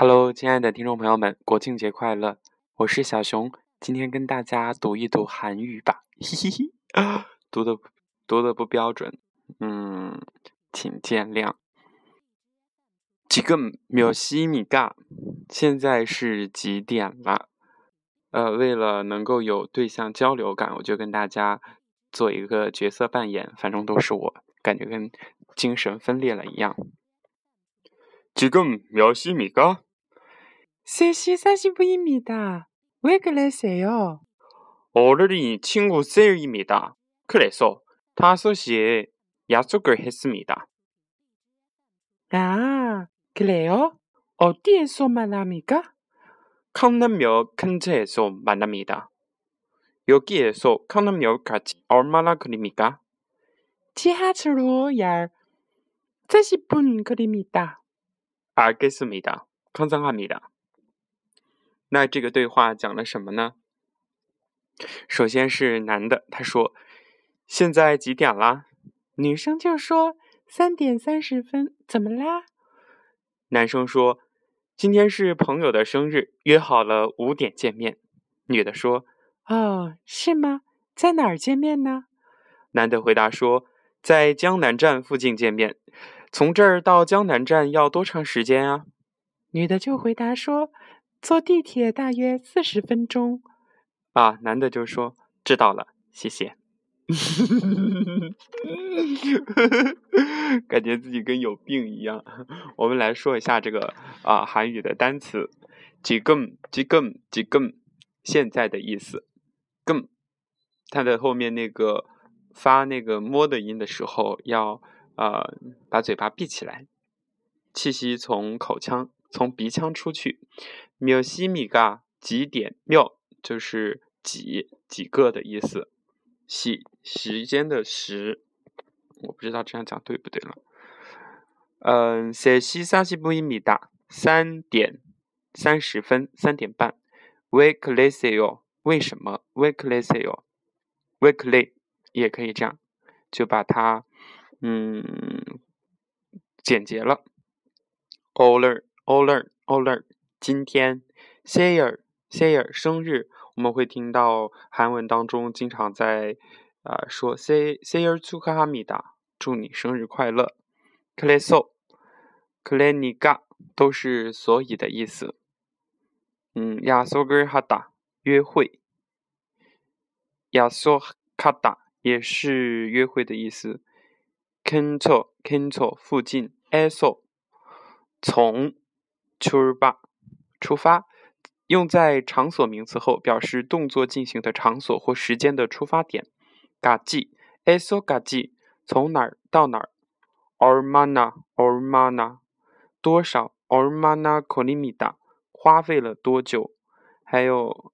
Hello，亲爱的听众朋友们，国庆节快乐！我是小熊，今天跟大家读一读韩语吧，嘿嘿嘿，读的读的不标准，嗯，请见谅。几个秒西米嘎，现在是几点了？呃，为了能够有对象交流感，我就跟大家做一个角色扮演，反正都是我，感觉跟精神分裂了一样。几个秒西米嘎。 3시 40분입니다. 왜 그러세요? 어른이 친구 셀입니다. 그래서 5시에 약속을 했습니다. 아, 그래요? 어디에서 만납니까? 강남역 근처에서 만납니다. 여기에서 강남역까지 얼마나 걸립니까? 지하철로 약 40분 거리입니다. 알겠습니다. 감사합니다. 那这个对话讲了什么呢？首先是男的，他说：“现在几点啦？”女生就说：“三点三十分，怎么啦？”男生说：“今天是朋友的生日，约好了五点见面。”女的说：“哦，是吗？在哪儿见面呢？”男的回答说：“在江南站附近见面。从这儿到江南站要多长时间啊？”女的就回答说。坐地铁大约四十分钟。啊，男的就说：“知道了，谢谢。”感觉自己跟有病一样。我们来说一下这个啊，韩语的单词“지금”“지금”“지금”，现在的意思。 금， 它的后面那个发那个“摸”的音的时候，要啊把嘴巴闭起来，气息从口腔从鼻腔出去。秒西米嘎几点？秒就是几几个的意思，西时间的时，我不知道这样讲对不对了。嗯，三西三西不一米大，三点三十分，三点半。Weekly 为什么？Weekly，Weekly 也可以这样，就把它嗯简洁了。Oler，Oler，Oler。今天，Sayer Sayer 生日，我们会听到韩文当中经常在啊说 Say Sayer 축하합니다祝你生日快乐。그래서그래니까都是所以的意思。嗯，약속을하다约会。약속하다也是约会的意思。근처근처附近。에서从출발 出发，用在场所名词后，表示动作进行的场所或时间的出发点。嘎叽，eso 嘎叽，从哪儿到哪儿？ormana，ormana，多少？ormana kolimida，花费了多久？还有，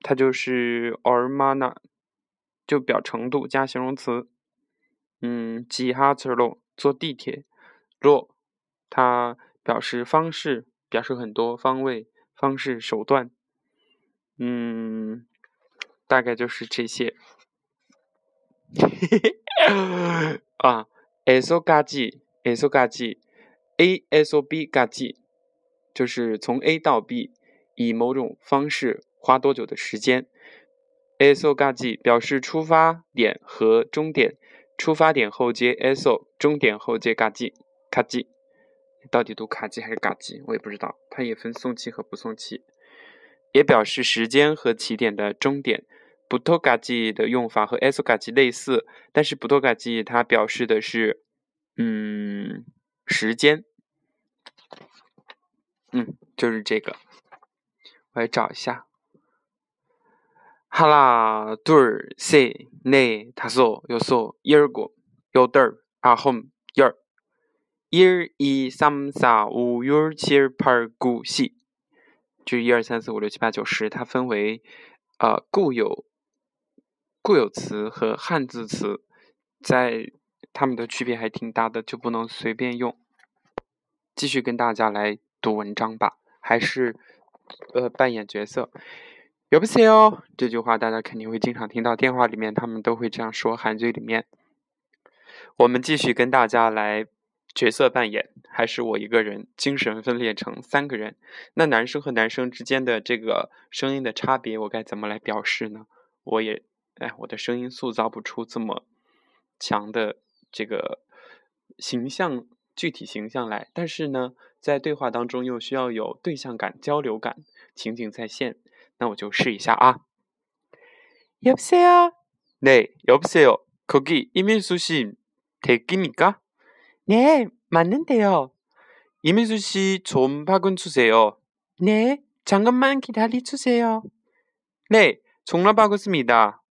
它就是 ormana，就表程度，加形容词。嗯，jhazerlo，坐地铁。若它表示方式。表示很多方位、方式、手段，嗯，大概就是这些。啊，S O 嘎 G，S O 嘎 G，A S O B 嘎 G，就是从 A 到 B，以某种方式花多久的时间。S O 嘎 G 表示出发点和终点，出发点后接 S O，终点后接嘎 G，嘎 G。到底读卡机还是嘎机，我也不知道。它也分送气和不送气，也表示时间和起点的终点。不托嘎机的用法和 s 嘎机类似，但是不托嘎机它表示的是嗯时间。嗯，就是这个。我来找一下。哈拉杜尔塞内塔索有索伊尔果有德尔阿 hom 伊尔。1, 2, 3, 4, 5, 6, 7, 8, 9, 10，就是一二三四五六七八九十，它分为呃固有固有词和汉字词，在它们的区别还挺大的，就不能随便用。继续跟大家来读文章吧，还是呃扮演角色。有不세 요？ 这句话大家肯定会经常听到，电话里面他们都会这样说，韩剧里面。我们继续跟大家来。角色扮演还是我一个人，精神分裂成三个人。那男生和男生之间的这个声音的差别，我该怎么来表示呢？我也，哎，我的声音塑造不出这么强的这个形象，具体形象来。但是呢，在对话当中又需要有对象感、交流感，情景再现。那我就试一下啊。여보세요 네여보세요거기이민수씨대기입니까 네, 맞는데요. 이민수 씨 좀 박은 주세요. 네, 잠깐만 기다려주세요. 네, 종로 박았습니다.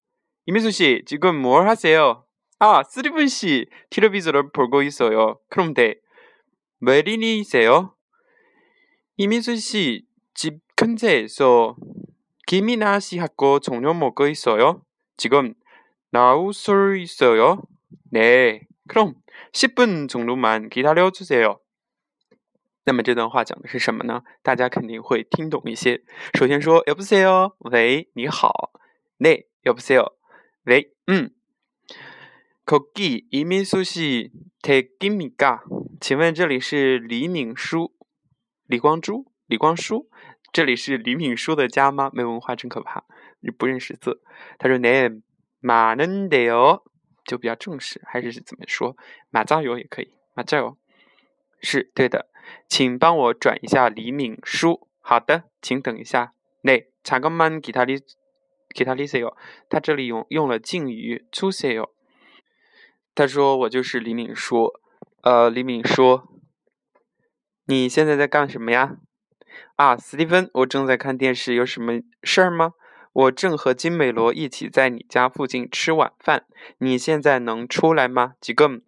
이민수 씨 지금 뭘 하세요? 아, 쓰리분 씨 텔레비전을 보고 있어요. 그런데 메린이세요? 이민수 씨 집 근처에서 김이나 씨하고 종료 먹고 있어요. 지금 나올 수 있어요? 네, 그럼 十分钟路慢，给他聊出来哦。那么这段话讲的是什么呢？大家肯定会听懂一些。首先说，여보세 요， 喂，你好。네여보세 요， 喂，嗯。거기이민수씨대기입니 까？ 请问这里是李敏书、李光洙、李光洙？这里是李敏书的家吗？没文化真可怕，不认识字。他说네많은데 요。 就比较正式，还是怎么说？马加油也可以，马加油是对的，请帮我转一下李敏书。好的，请等一下。那查个曼给他里给他里塞哟，他这里用用了敬语出塞哟。他说我就是李敏书。呃，李敏说，你现在在干什么呀？啊，斯蒂芬，我正在看电视，有什么事儿吗？我正和金美罗一起在你家附近吃晚饭，你现在能出来吗？几个？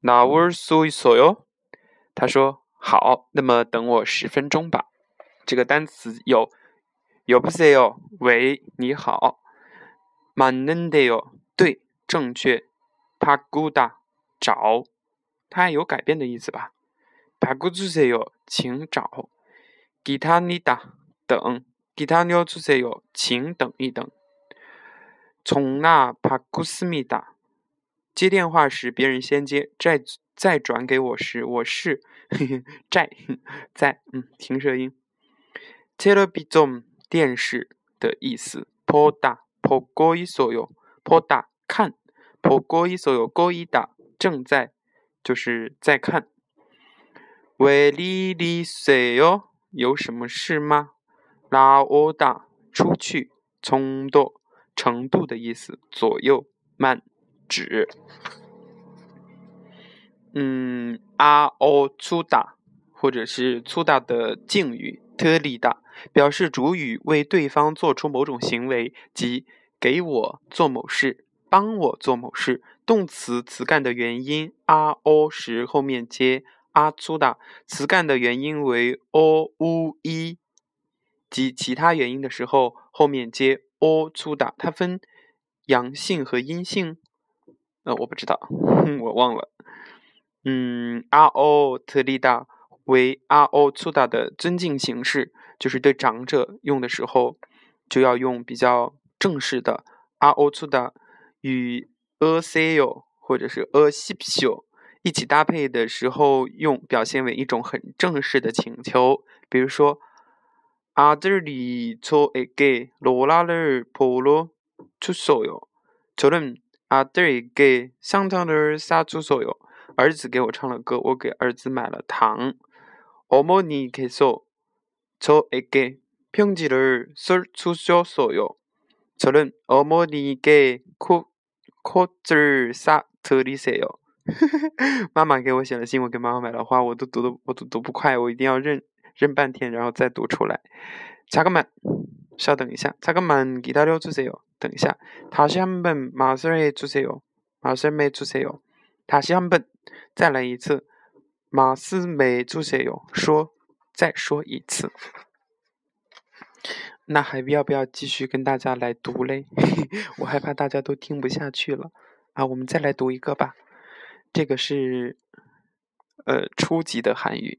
나올수있어 요？ 他说好，那么等我十分钟吧。这个单词有여보세 요， 喂，你好。맞는데 요， 对，正确。바꾸다找，它还有改变的意思吧？바꾸주세 요， 请找。기다리다等。 기다려주세 요， 请等一等。从那帕库斯米达接电话时，别人先接，再再转给我时，我是在在嗯，停舌音。테레비전电视的意思。보다보고있어 요， 보다看，보고있어 요， 고있다正在就是在看。왜리리세 요？ 有什么事吗？ 拉欧大出去，从多程度的意思，左右慢指。嗯，阿欧粗大或者是粗大的敬语特里大，表示主语为对方做出某种行为，即给我做某事，帮我做某事。动词词干的原因阿欧时后面接阿粗大，词干的原因为 o u 一。及其他原因的时候，后面接 o 粗打，它分阳性和阴性。呃，我不知道，我忘了。嗯，r o 特利达为 r o 粗打的尊敬形式，就是对长者用的时候，就要用比较正式的 r o 粗打，与 a c o 或者是 a s i p o 一起搭配的时候用，表现为一种很正式的请求，比如说。아들이저에게로라를보러주소 요。 저는아들에게상당을사주소 요。 儿子给我唱了歌，我给儿子买了糖。어머니께서저에게편지를써주셨어 요。 저는어머니께코코트사드리세 요。 妈妈给我写了信，我给妈妈买了花，我都读的我都读不快，我一定要认。 认半天，然后再读出来。查个满，稍等一下。查个满，기다려주세 요。 等一下。다시한번말씀해주세 요。 말씀해주세 요。 다시 한 번， 再来一次。말씀해주세 요。 说，再说一次。那还要不要继续跟大家来读嘞？我害怕大家都听不下去了。啊，我们再来读一个吧。这个是，呃，初级的韩语。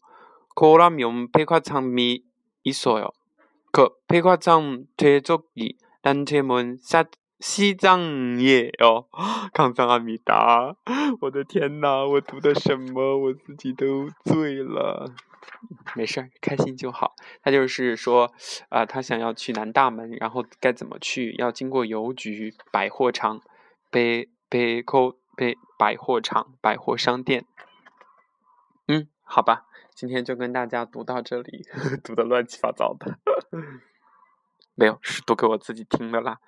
거라면 백화점이 있어요. 그 백화점 대저기 란제문 사 시장이에요. 감사합니다. 我的天呐，我读的什么？我自己都醉了。没事儿，开心就好。他就是说，啊、他想要去南大门，然后该怎么去？要经过邮局、百货场、北北口北百货场、百货商店。嗯，好吧， 今天就跟大家读到这里，读的乱七八糟的。没有，是读给我自己听的啦。